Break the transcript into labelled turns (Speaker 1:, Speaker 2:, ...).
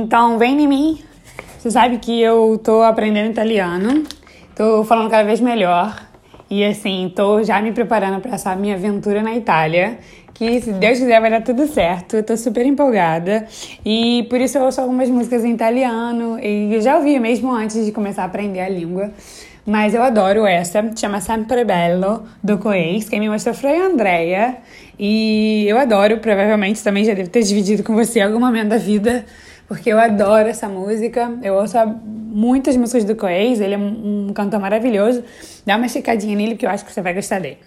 Speaker 1: Então, vem em mim. Você sabe que eu tô aprendendo italiano, tô falando cada vez melhor. E assim, tô já me preparando para essa minha aventura na Itália, que se Deus quiser vai dar tudo certo. Eu tô super empolgada. E por isso eu ouço algumas músicas em italiano e eu já ouvi mesmo antes de começar a aprender a língua. Mas eu adoro essa, chama Sempre Bello, do Coex. Quem me mostrou foi a Andrea. E eu adoro, provavelmente também já devo ter dividido com você algum momento da vida, porque eu adoro essa música. Eu ouço muitas músicas do Coex, ele é um cantor maravilhoso. Dá uma checadinha nele que eu acho que você vai gostar dele.